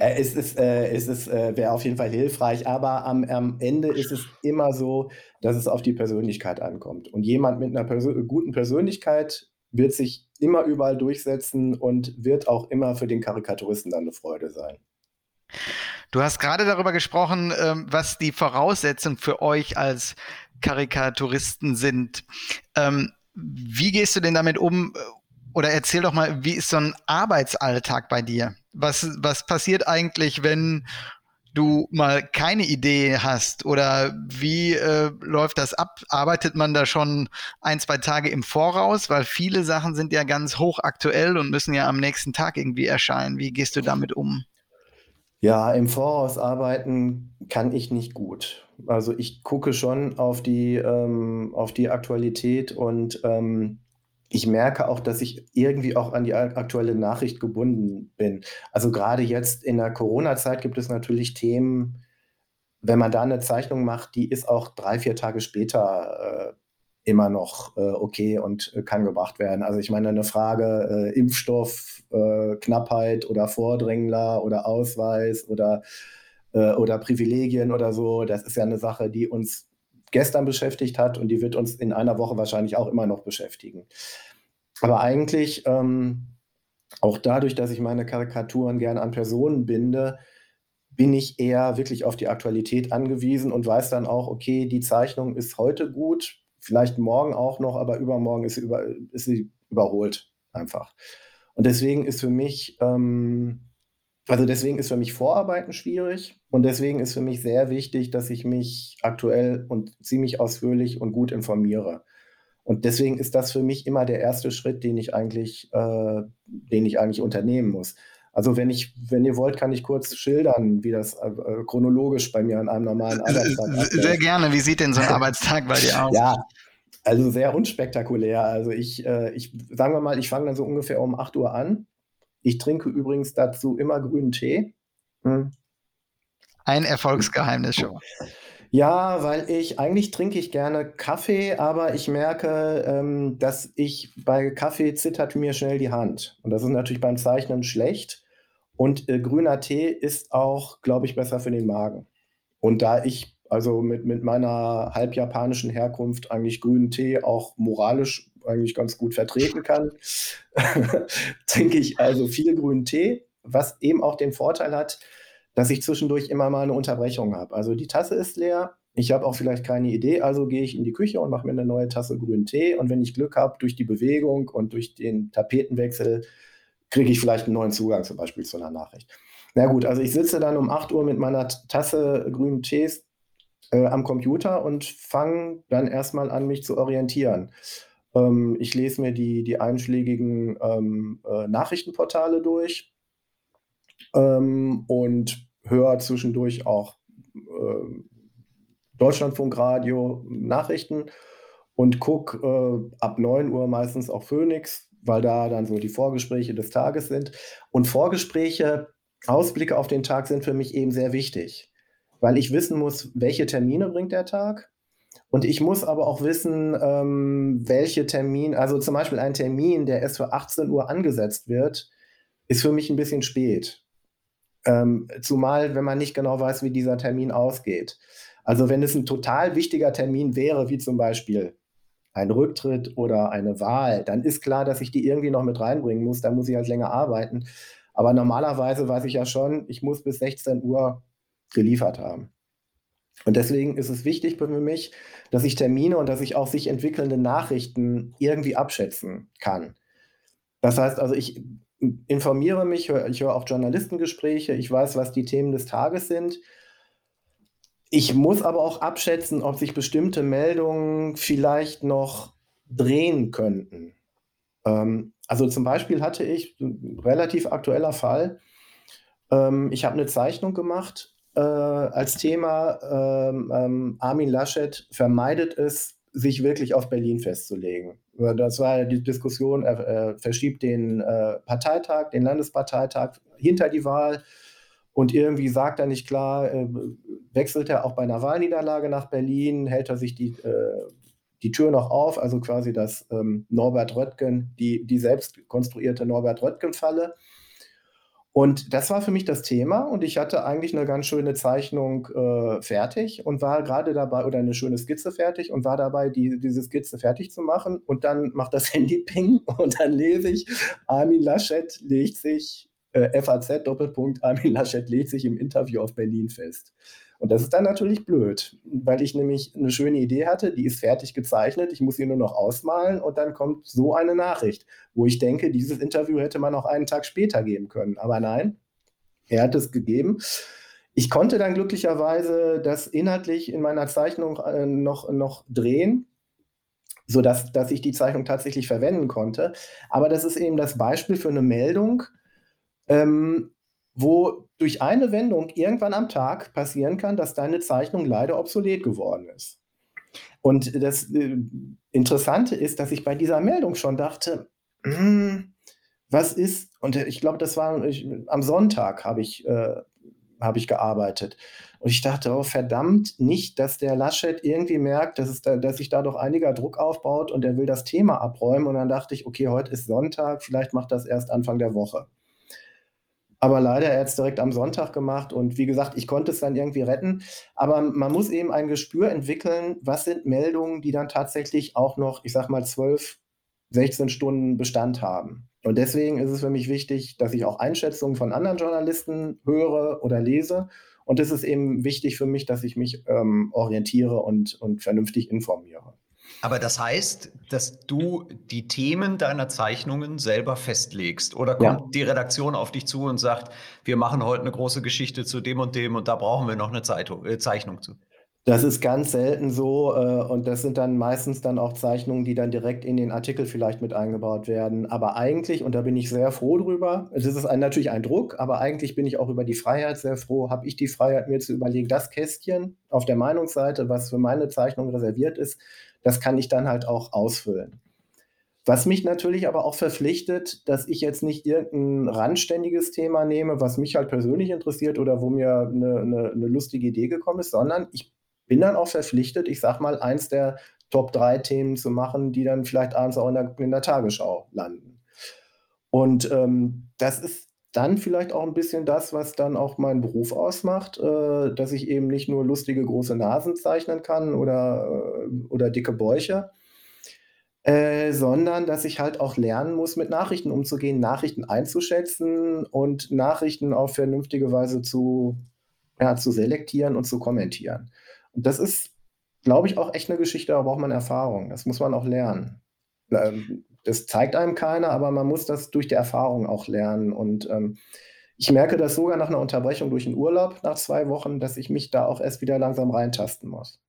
Äh, es ist, äh, es ist, äh, wäre auf jeden Fall hilfreich, aber am, am, Ende ist es immer so, dass es auf die Persönlichkeit ankommt. Und jemand mit einer Persön guten Persönlichkeit wird sich immer überall durchsetzen und wird auch immer für den Karikaturisten dann eine Freude sein. Du hast gerade darüber gesprochen, ähm, was die Voraussetzungen für euch als Karikaturisten sind. Ähm, wie gehst du denn damit um? Oder erzähl doch mal, wie ist so ein Arbeitsalltag bei dir? Was, was passiert eigentlich, wenn du mal keine Idee hast? Oder wie äh, läuft das ab? Arbeitet man da schon ein, zwei Tage im Voraus? Weil viele Sachen sind ja ganz hochaktuell und müssen ja am nächsten Tag irgendwie erscheinen. Wie gehst du damit um? Ja, im Voraus arbeiten kann ich nicht gut. Also ich gucke schon auf die, ähm, auf die Aktualität und ähm, ich merke auch, dass ich irgendwie auch an die aktuelle Nachricht gebunden bin. Also gerade jetzt in der Corona-Zeit gibt es natürlich Themen, wenn man da eine Zeichnung macht, die ist auch drei, vier Tage später äh, immer noch äh, okay und äh, kann gebracht werden. Also ich meine, eine Frage äh, Impfstoffknappheit äh, oder Vordrängler oder Ausweis oder, äh, oder Privilegien oder so, das ist ja eine Sache, die uns gestern beschäftigt hat und die wird uns in einer Woche wahrscheinlich auch immer noch beschäftigen. Aber eigentlich, ähm, auch dadurch, dass ich meine Karikaturen gerne an Personen binde, bin ich eher wirklich auf die Aktualität angewiesen und weiß dann auch, okay, die Zeichnung ist heute gut, vielleicht morgen auch noch, aber übermorgen ist sie, über, ist sie überholt einfach. Und deswegen ist für mich, ähm, also deswegen ist für mich Vorarbeiten schwierig und deswegen ist für mich sehr wichtig, dass ich mich aktuell und ziemlich ausführlich und gut informiere. Und deswegen ist das für mich immer der erste Schritt, den ich eigentlich, äh, den ich eigentlich unternehmen muss. Also wenn ich, wenn ihr wollt, kann ich kurz schildern, wie das äh, chronologisch bei mir an einem normalen Arbeitstag abläuft. Sehr gerne. Wie sieht denn so ein [laughs] Arbeitstag bei dir aus? Ja, also sehr unspektakulär. Also ich, äh, ich sagen wir mal, ich fange dann so ungefähr um 8 Uhr an. Ich trinke übrigens dazu immer grünen Tee. Hm. Ein Erfolgsgeheimnis schon. [laughs] Ja, weil ich, eigentlich trinke ich gerne Kaffee, aber ich merke, ähm, dass ich bei Kaffee zittert mir schnell die Hand. Und das ist natürlich beim Zeichnen schlecht. Und äh, grüner Tee ist auch, glaube ich, besser für den Magen. Und da ich also mit, mit meiner halbjapanischen Herkunft eigentlich grünen Tee auch moralisch eigentlich ganz gut vertreten kann, [laughs] trinke ich also viel grünen Tee, was eben auch den Vorteil hat, dass ich zwischendurch immer mal eine Unterbrechung habe. Also die Tasse ist leer, ich habe auch vielleicht keine Idee, also gehe ich in die Küche und mache mir eine neue Tasse grünen Tee. Und wenn ich Glück habe, durch die Bewegung und durch den Tapetenwechsel, kriege ich vielleicht einen neuen Zugang zum Beispiel zu einer Nachricht. Na gut, also ich sitze dann um 8 Uhr mit meiner Tasse grünen Tees äh, am Computer und fange dann erstmal an, mich zu orientieren. Ähm, ich lese mir die, die einschlägigen ähm, äh, Nachrichtenportale durch ähm, und höre zwischendurch auch äh, Deutschlandfunkradio Nachrichten und gucke äh, ab 9 Uhr meistens auch Phoenix, weil da dann so die Vorgespräche des Tages sind. Und Vorgespräche, Ausblicke auf den Tag sind für mich eben sehr wichtig, weil ich wissen muss, welche Termine bringt der Tag. Und ich muss aber auch wissen, ähm, welche Termine, also zum Beispiel ein Termin, der erst für 18 Uhr angesetzt wird, ist für mich ein bisschen spät. Ähm, zumal, wenn man nicht genau weiß, wie dieser Termin ausgeht. Also wenn es ein total wichtiger Termin wäre, wie zum Beispiel ein Rücktritt oder eine Wahl, dann ist klar, dass ich die irgendwie noch mit reinbringen muss. Da muss ich halt länger arbeiten. Aber normalerweise weiß ich ja schon, ich muss bis 16 Uhr geliefert haben. Und deswegen ist es wichtig für mich, dass ich Termine und dass ich auch sich entwickelnde Nachrichten irgendwie abschätzen kann. Das heißt also, ich informiere mich, ich höre auch Journalistengespräche, ich weiß, was die Themen des Tages sind. Ich muss aber auch abschätzen, ob sich bestimmte Meldungen vielleicht noch drehen könnten. Ähm, also zum Beispiel hatte ich, relativ aktueller Fall, ähm, ich habe eine Zeichnung gemacht äh, als Thema, ähm, ähm, Armin Laschet vermeidet es, sich wirklich auf Berlin festzulegen. Das war die Diskussion, er äh, verschiebt den äh, Parteitag, den Landesparteitag hinter die Wahl und irgendwie sagt er nicht klar, äh, wechselt er auch bei einer Wahlniederlage nach Berlin, hält er sich die, äh, die Tür noch auf, also quasi das ähm, Norbert Röttgen, die, die selbst konstruierte Norbert Röttgen-Falle. Und das war für mich das Thema und ich hatte eigentlich eine ganz schöne Zeichnung äh, fertig und war gerade dabei, oder eine schöne Skizze fertig und war dabei, die, diese Skizze fertig zu machen und dann macht das [laughs] Handy Ping und dann lese ich, Armin Laschet legt sich, äh, FAZ Doppelpunkt, Armin Laschet legt sich im Interview auf Berlin fest. Und das ist dann natürlich blöd, weil ich nämlich eine schöne Idee hatte, die ist fertig gezeichnet, ich muss sie nur noch ausmalen und dann kommt so eine Nachricht, wo ich denke, dieses Interview hätte man auch einen Tag später geben können. Aber nein, er hat es gegeben. Ich konnte dann glücklicherweise das inhaltlich in meiner Zeichnung äh, noch, noch drehen, sodass dass ich die Zeichnung tatsächlich verwenden konnte. Aber das ist eben das Beispiel für eine Meldung, ähm, wo durch eine Wendung irgendwann am Tag passieren kann, dass deine Zeichnung leider obsolet geworden ist. Und das äh, Interessante ist, dass ich bei dieser Meldung schon dachte, hm, was ist, und ich glaube, das war ich, am Sonntag habe ich, äh, hab ich gearbeitet. Und ich dachte, oh verdammt, nicht, dass der Laschet irgendwie merkt, dass, es da, dass sich da doch einiger Druck aufbaut und er will das Thema abräumen. Und dann dachte ich, okay, heute ist Sonntag, vielleicht macht das erst Anfang der Woche. Aber leider, er hat es direkt am Sonntag gemacht und wie gesagt, ich konnte es dann irgendwie retten. Aber man muss eben ein Gespür entwickeln, was sind Meldungen, die dann tatsächlich auch noch, ich sag mal, 12, 16 Stunden Bestand haben. Und deswegen ist es für mich wichtig, dass ich auch Einschätzungen von anderen Journalisten höre oder lese. Und es ist eben wichtig für mich, dass ich mich ähm, orientiere und, und vernünftig informiere. Aber das heißt, dass du die Themen deiner Zeichnungen selber festlegst oder kommt ja. die Redaktion auf dich zu und sagt, wir machen heute eine große Geschichte zu dem und dem und da brauchen wir noch eine Zeitung, äh, Zeichnung zu? Das ist ganz selten so äh, und das sind dann meistens dann auch Zeichnungen, die dann direkt in den Artikel vielleicht mit eingebaut werden. Aber eigentlich, und da bin ich sehr froh drüber, das ist ein, natürlich ein Druck, aber eigentlich bin ich auch über die Freiheit sehr froh, habe ich die Freiheit, mir zu überlegen, das Kästchen auf der Meinungsseite, was für meine Zeichnung reserviert ist, das kann ich dann halt auch ausfüllen. Was mich natürlich aber auch verpflichtet, dass ich jetzt nicht irgendein randständiges Thema nehme, was mich halt persönlich interessiert oder wo mir eine, eine, eine lustige Idee gekommen ist, sondern ich bin dann auch verpflichtet, ich sag mal, eins der Top 3 Themen zu machen, die dann vielleicht abends auch in der, in der Tagesschau landen. Und ähm, das ist dann vielleicht auch ein bisschen das, was dann auch meinen Beruf ausmacht, äh, dass ich eben nicht nur lustige große Nasen zeichnen kann oder, äh, oder dicke Bäuche, äh, sondern dass ich halt auch lernen muss, mit Nachrichten umzugehen, Nachrichten einzuschätzen und Nachrichten auf vernünftige Weise zu, ja, zu selektieren und zu kommentieren. Und das ist, glaube ich, auch echt eine Geschichte, da braucht man Erfahrung. Das muss man auch lernen. Ähm, das zeigt einem keiner, aber man muss das durch die Erfahrung auch lernen. Und ähm, ich merke das sogar nach einer Unterbrechung durch einen Urlaub nach zwei Wochen, dass ich mich da auch erst wieder langsam reintasten muss.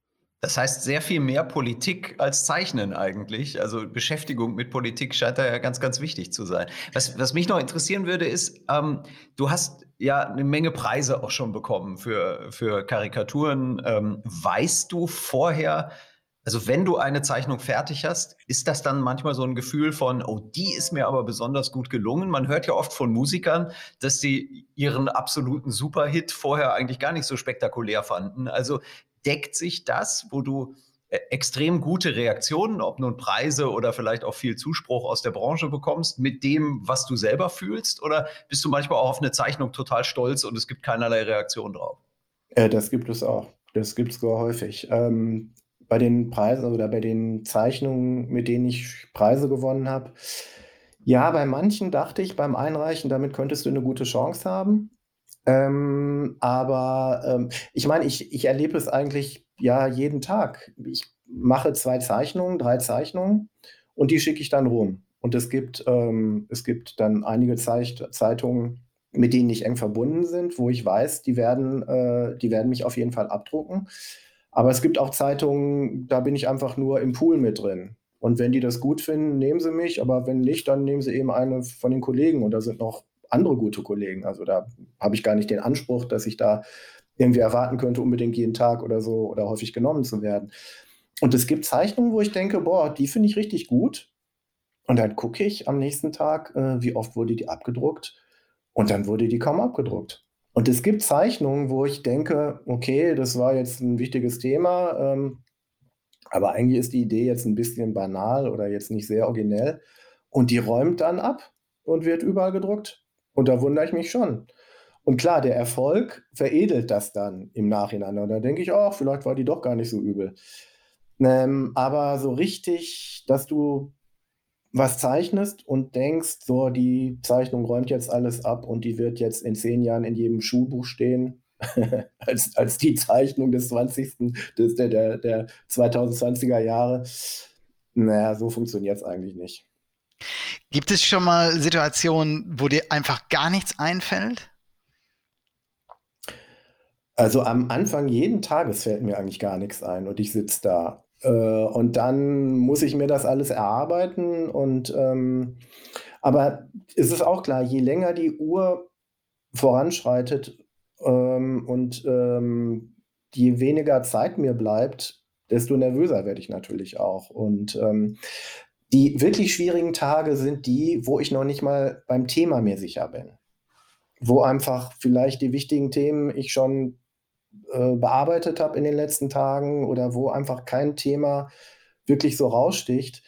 Das heißt, sehr viel mehr Politik als Zeichnen eigentlich. Also Beschäftigung mit Politik scheint da ja ganz, ganz wichtig zu sein. Was, was mich noch interessieren würde, ist, ähm, du hast ja eine Menge Preise auch schon bekommen für, für Karikaturen. Ähm, weißt du vorher, also wenn du eine Zeichnung fertig hast, ist das dann manchmal so ein Gefühl von, oh, die ist mir aber besonders gut gelungen. Man hört ja oft von Musikern, dass sie ihren absoluten Superhit vorher eigentlich gar nicht so spektakulär fanden. Also deckt sich das, wo du äh, extrem gute Reaktionen, ob nun Preise oder vielleicht auch viel Zuspruch aus der Branche bekommst, mit dem, was du selber fühlst? Oder bist du manchmal auch auf eine Zeichnung total stolz und es gibt keinerlei Reaktion drauf? Äh, das gibt es auch. Das gibt es sogar häufig. Ähm, bei den Preisen oder bei den Zeichnungen, mit denen ich Preise gewonnen habe. Ja, bei manchen dachte ich beim Einreichen, damit könntest du eine gute Chance haben. Ähm, aber ähm, ich meine, ich, ich erlebe es eigentlich ja jeden Tag. Ich mache zwei Zeichnungen, drei Zeichnungen und die schicke ich dann rum. Und es gibt, ähm, es gibt dann einige Zeich Zeitungen, mit denen ich eng verbunden sind, wo ich weiß, die werden, äh, die werden mich auf jeden Fall abdrucken. Aber es gibt auch Zeitungen, da bin ich einfach nur im Pool mit drin. Und wenn die das gut finden, nehmen sie mich, aber wenn nicht, dann nehmen sie eben eine von den Kollegen und da sind noch andere gute Kollegen. Also da habe ich gar nicht den Anspruch, dass ich da irgendwie erwarten könnte, unbedingt jeden Tag oder so oder häufig genommen zu werden. Und es gibt Zeichnungen, wo ich denke, boah, die finde ich richtig gut. Und dann gucke ich am nächsten Tag, äh, wie oft wurde die abgedruckt. Und dann wurde die kaum abgedruckt. Und es gibt Zeichnungen, wo ich denke, okay, das war jetzt ein wichtiges Thema, ähm, aber eigentlich ist die Idee jetzt ein bisschen banal oder jetzt nicht sehr originell. Und die räumt dann ab und wird überall gedruckt. Und da wundere ich mich schon. Und klar, der Erfolg veredelt das dann im Nachhinein. Und da denke ich, oh, vielleicht war die doch gar nicht so übel. Ähm, aber so richtig, dass du was zeichnest und denkst, so, die Zeichnung räumt jetzt alles ab und die wird jetzt in zehn Jahren in jedem Schulbuch stehen, [laughs] als, als die Zeichnung des 20. Des, der, der, der 2020er Jahre. Naja, so funktioniert es eigentlich nicht. Gibt es schon mal Situationen, wo dir einfach gar nichts einfällt? Also am Anfang jeden Tages fällt mir eigentlich gar nichts ein und ich sitze da und dann muss ich mir das alles erarbeiten und ähm, aber es ist auch klar, je länger die Uhr voranschreitet ähm, und ähm, je weniger Zeit mir bleibt, desto nervöser werde ich natürlich auch. Und ähm, die wirklich schwierigen Tage sind die, wo ich noch nicht mal beim Thema mir sicher bin. Wo einfach vielleicht die wichtigen Themen ich schon äh, bearbeitet habe in den letzten Tagen oder wo einfach kein Thema wirklich so raussticht.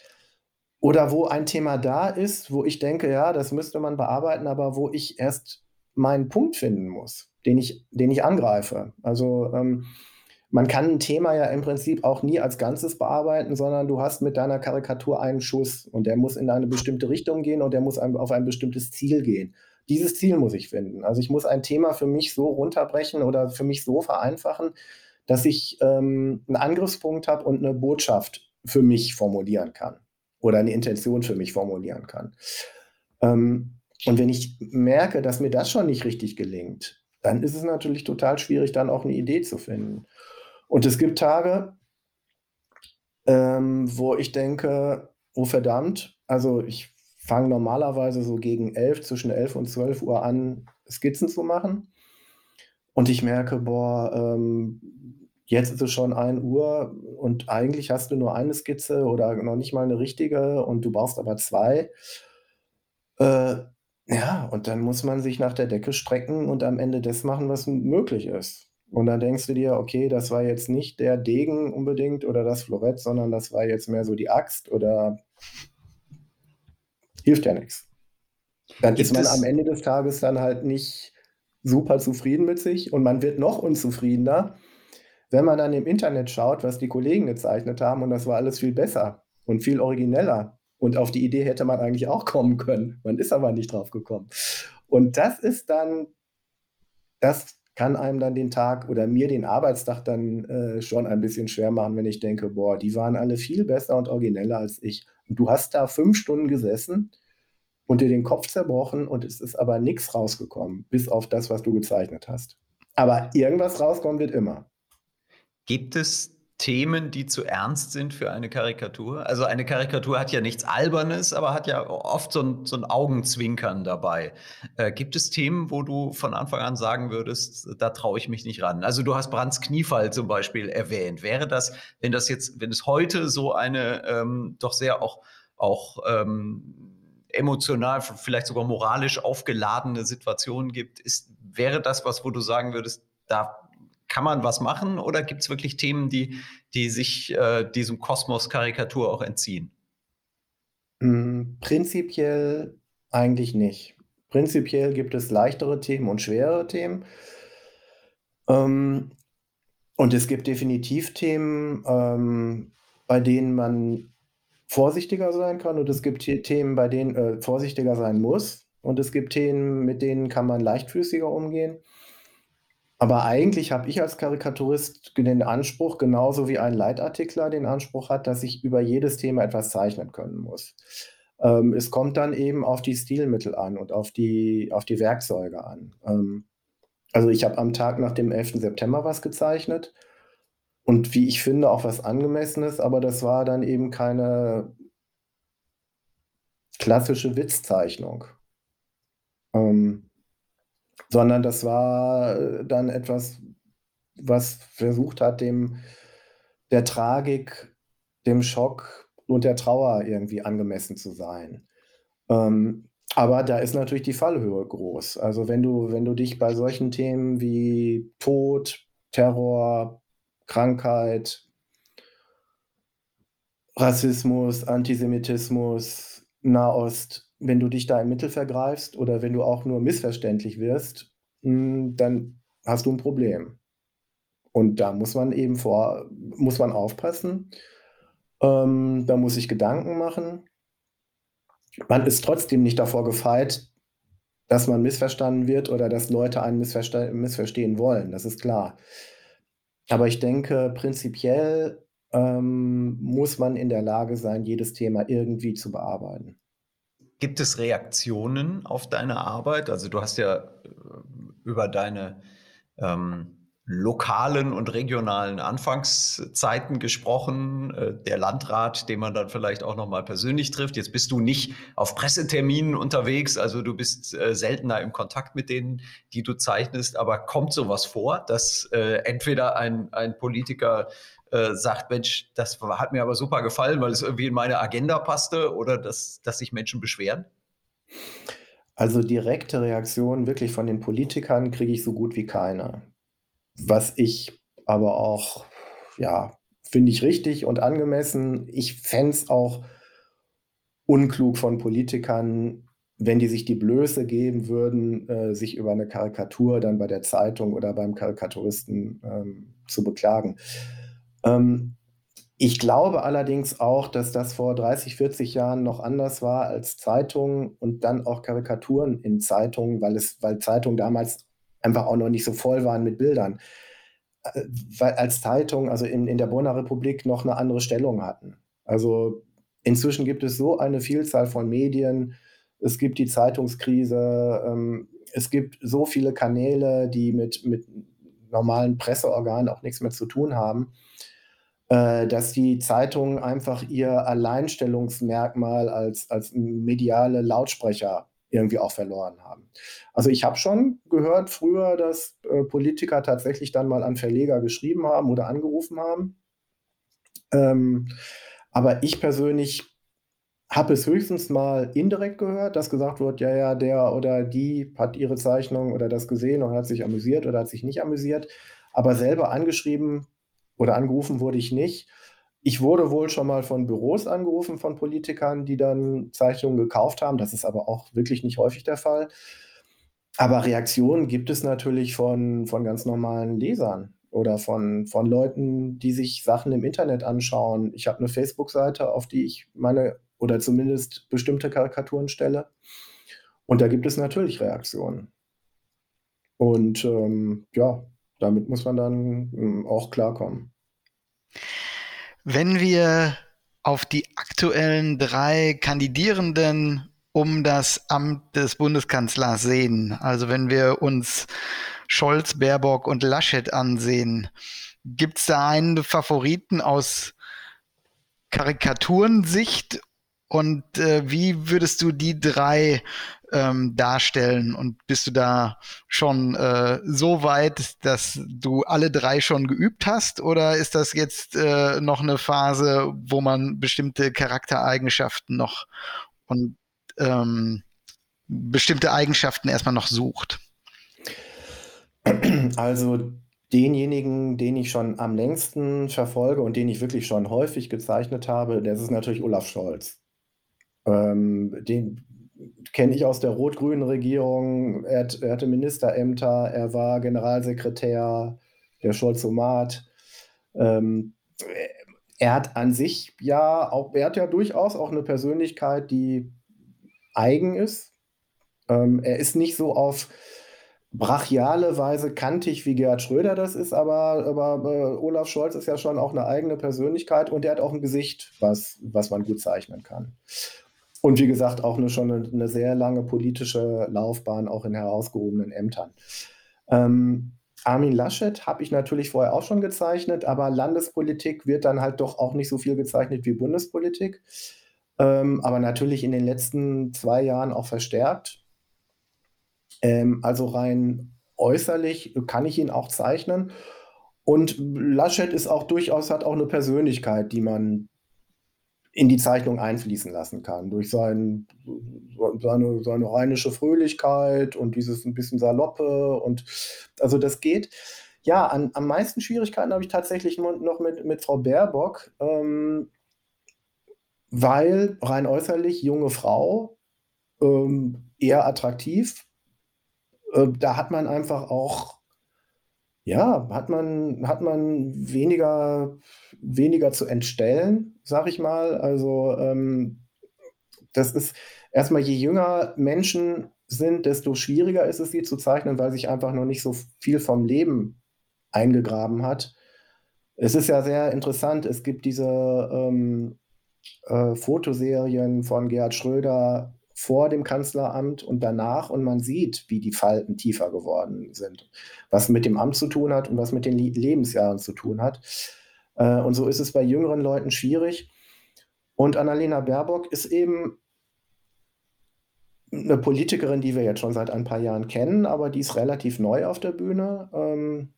Oder wo ein Thema da ist, wo ich denke, ja, das müsste man bearbeiten, aber wo ich erst meinen Punkt finden muss, den ich, den ich angreife. Also ähm, man kann ein Thema ja im Prinzip auch nie als Ganzes bearbeiten, sondern du hast mit deiner Karikatur einen Schuss und der muss in eine bestimmte Richtung gehen und der muss auf ein bestimmtes Ziel gehen dieses Ziel muss ich finden. Also ich muss ein Thema für mich so runterbrechen oder für mich so vereinfachen, dass ich ähm, einen Angriffspunkt habe und eine Botschaft für mich formulieren kann oder eine Intention für mich formulieren kann. Ähm, und wenn ich merke, dass mir das schon nicht richtig gelingt, dann ist es natürlich total schwierig, dann auch eine Idee zu finden. Und es gibt Tage, ähm, wo ich denke, oh verdammt, also ich fange normalerweise so gegen 11, zwischen 11 und 12 Uhr an, Skizzen zu machen. Und ich merke, boah, ähm, jetzt ist es schon 1 Uhr und eigentlich hast du nur eine Skizze oder noch nicht mal eine richtige und du brauchst aber zwei. Äh, ja, und dann muss man sich nach der Decke strecken und am Ende das machen, was möglich ist. Und dann denkst du dir, okay, das war jetzt nicht der Degen unbedingt oder das Florett, sondern das war jetzt mehr so die Axt oder hilft ja nichts. Dann Gibt ist man am Ende des Tages dann halt nicht super zufrieden mit sich und man wird noch unzufriedener, wenn man dann im Internet schaut, was die Kollegen gezeichnet haben und das war alles viel besser und viel origineller. Und auf die Idee hätte man eigentlich auch kommen können. Man ist aber nicht drauf gekommen. Und das ist dann, das kann einem dann den Tag oder mir den Arbeitstag dann äh, schon ein bisschen schwer machen, wenn ich denke, boah, die waren alle viel besser und origineller als ich. Und du hast da fünf Stunden gesessen und dir den Kopf zerbrochen und es ist aber nichts rausgekommen, bis auf das, was du gezeichnet hast. Aber irgendwas rauskommen wird immer. Gibt es Themen, die zu ernst sind für eine Karikatur? Also eine Karikatur hat ja nichts Albernes, aber hat ja oft so ein, so ein Augenzwinkern dabei. Äh, gibt es Themen, wo du von Anfang an sagen würdest, da traue ich mich nicht ran? Also du hast Brands Kniefall zum Beispiel erwähnt. Wäre das, wenn das jetzt, wenn es heute so eine ähm, doch sehr auch, auch ähm, emotional, vielleicht sogar moralisch aufgeladene Situation gibt, ist, wäre das was, wo du sagen würdest, da kann man was machen oder gibt es wirklich Themen, die, die sich äh, diesem Kosmos Karikatur auch entziehen? Hm, prinzipiell eigentlich nicht. Prinzipiell gibt es leichtere Themen und schwerere Themen. Ähm, und es gibt definitiv Themen, ähm, bei denen man vorsichtiger sein kann und es gibt Themen, bei denen äh, vorsichtiger sein muss und es gibt Themen, mit denen kann man leichtfüßiger umgehen. Aber eigentlich habe ich als Karikaturist den Anspruch, genauso wie ein Leitartikler den Anspruch hat, dass ich über jedes Thema etwas zeichnen können muss. Ähm, es kommt dann eben auf die Stilmittel an und auf die, auf die Werkzeuge an. Ähm, also ich habe am Tag nach dem 11. September was gezeichnet und wie ich finde auch was angemessenes, aber das war dann eben keine klassische Witzzeichnung. Ähm, sondern das war äh, dann etwas, was versucht hat, dem der Tragik, dem Schock und der Trauer irgendwie angemessen zu sein. Ähm, aber da ist natürlich die Fallhöhe groß. Also wenn du, wenn du dich bei solchen Themen wie Tod, Terror, Krankheit, Rassismus, Antisemitismus, Nahost, wenn du dich da im Mittel vergreifst oder wenn du auch nur missverständlich wirst, hm, dann hast du ein Problem. Und da muss man eben vor, muss man aufpassen. Ähm, da muss ich Gedanken machen. Man ist trotzdem nicht davor gefeit, dass man missverstanden wird oder dass Leute einen missverste missverstehen wollen. Das ist klar. Aber ich denke, prinzipiell ähm, muss man in der Lage sein, jedes Thema irgendwie zu bearbeiten. Gibt es Reaktionen auf deine Arbeit? Also du hast ja äh, über deine ähm, lokalen und regionalen Anfangszeiten gesprochen, äh, der Landrat, den man dann vielleicht auch noch mal persönlich trifft. Jetzt bist du nicht auf Presseterminen unterwegs, also du bist äh, seltener im Kontakt mit denen, die du zeichnest. Aber kommt sowas vor, dass äh, entweder ein, ein Politiker sagt, Mensch, das hat mir aber super gefallen, weil es irgendwie in meine Agenda passte, oder dass, dass sich Menschen beschweren? Also direkte Reaktionen wirklich von den Politikern kriege ich so gut wie keine. Was ich aber auch, ja, finde ich richtig und angemessen. Ich fände es auch unklug von Politikern, wenn die sich die Blöße geben würden, äh, sich über eine Karikatur dann bei der Zeitung oder beim Karikaturisten ähm, zu beklagen. Ähm, ich glaube allerdings auch, dass das vor 30, 40 Jahren noch anders war als Zeitungen und dann auch Karikaturen in Zeitungen, weil es, weil Zeitungen damals einfach auch noch nicht so voll waren mit Bildern. Äh, weil als Zeitung, also in, in der Bonner Republik, noch eine andere Stellung hatten. Also inzwischen gibt es so eine Vielzahl von Medien. Es gibt die Zeitungskrise. Ähm, es gibt so viele Kanäle, die mit, mit normalen Presseorganen auch nichts mehr zu tun haben, äh, dass die Zeitungen einfach ihr Alleinstellungsmerkmal als, als mediale Lautsprecher irgendwie auch verloren haben. Also ich habe schon gehört früher, dass äh, Politiker tatsächlich dann mal an Verleger geschrieben haben oder angerufen haben. Ähm, aber ich persönlich habe es höchstens mal indirekt gehört, dass gesagt wird, ja, ja, der oder die hat ihre Zeichnung oder das gesehen und hat sich amüsiert oder hat sich nicht amüsiert. Aber selber angeschrieben oder angerufen wurde ich nicht. Ich wurde wohl schon mal von Büros angerufen, von Politikern, die dann Zeichnungen gekauft haben. Das ist aber auch wirklich nicht häufig der Fall. Aber Reaktionen gibt es natürlich von, von ganz normalen Lesern oder von, von Leuten, die sich Sachen im Internet anschauen. Ich habe eine Facebook-Seite, auf die ich meine oder zumindest bestimmte Karikaturen stelle. Und da gibt es natürlich Reaktionen. Und ähm, ja, damit muss man dann ähm, auch klarkommen. Wenn wir auf die aktuellen drei Kandidierenden um das Amt des Bundeskanzlers sehen, also wenn wir uns Scholz, Baerbock und Laschet ansehen, gibt es da einen Favoriten aus Karikaturensicht? Und äh, wie würdest du die drei ähm, darstellen? Und bist du da schon äh, so weit, dass du alle drei schon geübt hast? Oder ist das jetzt äh, noch eine Phase, wo man bestimmte Charaktereigenschaften noch und ähm, bestimmte Eigenschaften erstmal noch sucht? Also denjenigen, den ich schon am längsten verfolge und den ich wirklich schon häufig gezeichnet habe, das ist natürlich Olaf Scholz. Ähm, den kenne ich aus der rot-grünen Regierung. Er, er, hatte Ministerämter, er war Generalsekretär der Scholzomat. Ähm, er hat an sich ja auch, er hat ja durchaus auch eine Persönlichkeit, die eigen ist. Ähm, er ist nicht so auf brachiale Weise kantig, wie Gerhard Schröder das ist, aber, aber äh, Olaf Scholz ist ja schon auch eine eigene Persönlichkeit und er hat auch ein Gesicht, was, was man gut zeichnen kann. Und wie gesagt, auch eine, schon eine, eine sehr lange politische Laufbahn, auch in herausgehobenen Ämtern. Ähm, Armin Laschet habe ich natürlich vorher auch schon gezeichnet, aber Landespolitik wird dann halt doch auch nicht so viel gezeichnet wie Bundespolitik. Ähm, aber natürlich in den letzten zwei Jahren auch verstärkt. Ähm, also rein äußerlich kann ich ihn auch zeichnen. Und Laschet ist auch durchaus, hat auch eine Persönlichkeit, die man in die Zeichnung einfließen lassen kann. Durch sein, seine, seine rheinische Fröhlichkeit und dieses ein bisschen Saloppe. Und also das geht. Ja, an, am meisten Schwierigkeiten habe ich tatsächlich noch mit, mit Frau Baerbock, ähm, weil rein äußerlich junge Frau, ähm, eher attraktiv, äh, da hat man einfach auch, ja, hat man, hat man weniger, weniger zu entstellen, sag ich mal. Also ähm, das ist erstmal, je jünger Menschen sind, desto schwieriger ist es, sie zu zeichnen, weil sich einfach noch nicht so viel vom Leben eingegraben hat. Es ist ja sehr interessant, es gibt diese ähm, äh, Fotoserien von Gerhard Schröder vor dem Kanzleramt und danach und man sieht, wie die Falten tiefer geworden sind, was mit dem Amt zu tun hat und was mit den Lebensjahren zu tun hat. Äh, und so ist es bei jüngeren Leuten schwierig. Und Annalena Baerbock ist eben eine Politikerin, die wir jetzt schon seit ein paar Jahren kennen, aber die ist relativ neu auf der Bühne. Ähm,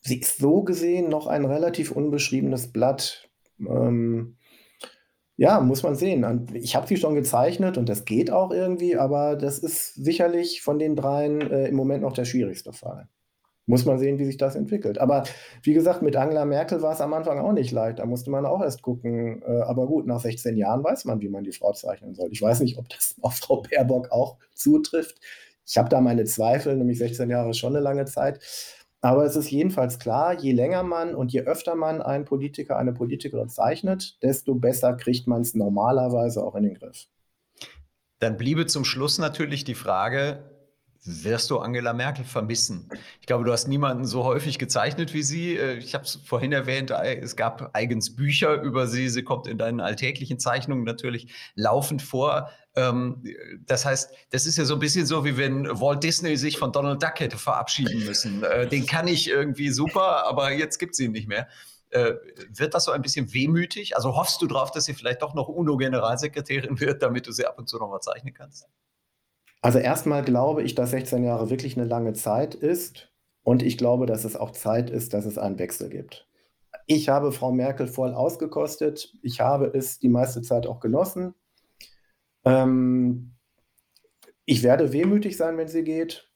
sie ist so gesehen noch ein relativ unbeschriebenes Blatt. Ähm, ja, muss man sehen. ich habe sie schon gezeichnet und das geht auch irgendwie, aber das ist sicherlich von den dreien äh, im Moment noch der schwierigste Fall. Muss man sehen, wie sich das entwickelt. Aber wie gesagt, mit Angela Merkel war es am Anfang auch nicht leicht. Da musste man auch erst gucken. Äh, aber gut, nach 16 Jahren weiß man, wie man die Frau zeichnen soll. Ich weiß nicht, ob das [laughs] auf Frau Baerbock auch zutrifft. Ich habe da meine Zweifel, nämlich 16 Jahre ist schon eine lange Zeit. Aber es ist jedenfalls klar, je länger man und je öfter man einen Politiker, eine Politikerin zeichnet, desto besser kriegt man es normalerweise auch in den Griff. Dann bliebe zum Schluss natürlich die Frage, wirst du Angela Merkel vermissen? Ich glaube, du hast niemanden so häufig gezeichnet wie sie. Äh, ich habe es vorhin erwähnt, äh, es gab eigens Bücher über sie. Sie kommt in deinen alltäglichen Zeichnungen natürlich laufend vor. Ähm, das heißt, das ist ja so ein bisschen so, wie wenn Walt Disney sich von Donald Duck hätte verabschieden müssen. Äh, den kann ich irgendwie super, aber jetzt gibt es ihn nicht mehr. wird das so ein bisschen wehmütig? Also hoffst du darauf, dass sie vielleicht doch noch UNO-Generalsekretärin [laughs] wird, damit du sie ab und zu noch mal zeichnen kannst? Also erstmal glaube ich, dass 16 Jahre wirklich eine lange Zeit ist und ich glaube, dass es auch Zeit ist, dass es einen Wechsel gibt. Ich habe Frau Merkel voll ausgekostet. Ich habe es die meiste Zeit auch genossen. Ähm, ich werde wehmütig sein, wenn sie geht.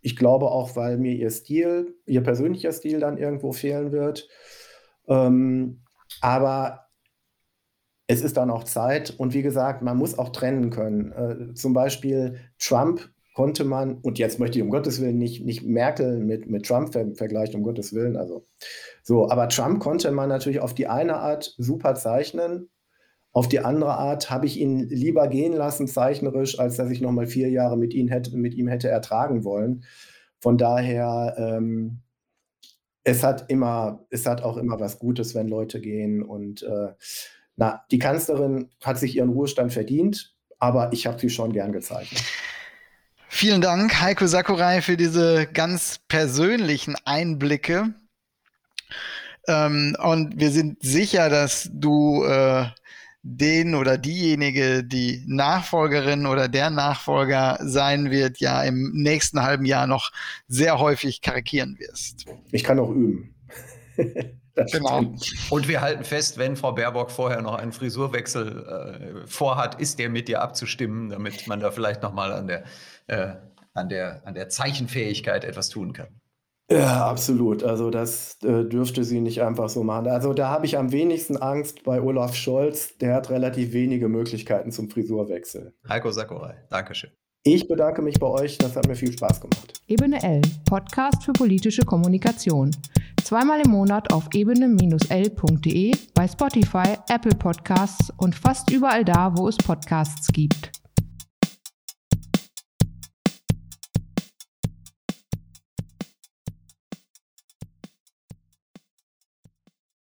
Ich glaube auch, weil mir ihr Stil, ihr persönlicher Stil dann irgendwo fehlen wird. Ähm, aber es ist dann auch Zeit und wie gesagt, man muss auch trennen können. Äh, zum Beispiel Trump konnte man, und jetzt möchte ich um Gottes Willen nicht, nicht Merkel mit, mit Trump ver vergleichen, um Gottes Willen, also so, aber Trump konnte man natürlich auf die eine Art super zeichnen, auf die andere Art habe ich ihn lieber gehen lassen, zeichnerisch, als dass ich nochmal vier Jahre mit, ihn hätte, mit ihm hätte ertragen wollen. Von daher, ähm, es hat immer, es hat auch immer was Gutes, wenn Leute gehen und äh, na, die Kanzlerin hat sich ihren Ruhestand verdient, aber ich habe sie schon gern gezeichnet. Vielen Dank, Heiko Sakurai, für diese ganz persönlichen Einblicke. Ähm, und wir sind sicher, dass du äh, den oder diejenige, die Nachfolgerin oder der Nachfolger sein wird, ja im nächsten halben Jahr noch sehr häufig karikieren wirst. Ich kann auch üben. [laughs] genau. Und wir halten fest, wenn Frau Baerbock vorher noch einen Frisurwechsel äh, vorhat, ist der mit ihr abzustimmen, damit man da vielleicht noch mal an der, äh, an der, an der Zeichenfähigkeit etwas tun kann. Ja, absolut. Also das äh, dürfte sie nicht einfach so machen. Also da habe ich am wenigsten Angst bei Olaf Scholz. Der hat relativ wenige Möglichkeiten zum Frisurwechsel. Heiko Sakurai, Dankeschön. Ich bedanke mich bei euch. Das hat mir viel Spaß gemacht. Ebene L, Podcast für politische Kommunikation. Zweimal im Monat auf ebene-l.de, bei Spotify, Apple Podcasts und fast überall da, wo es Podcasts gibt.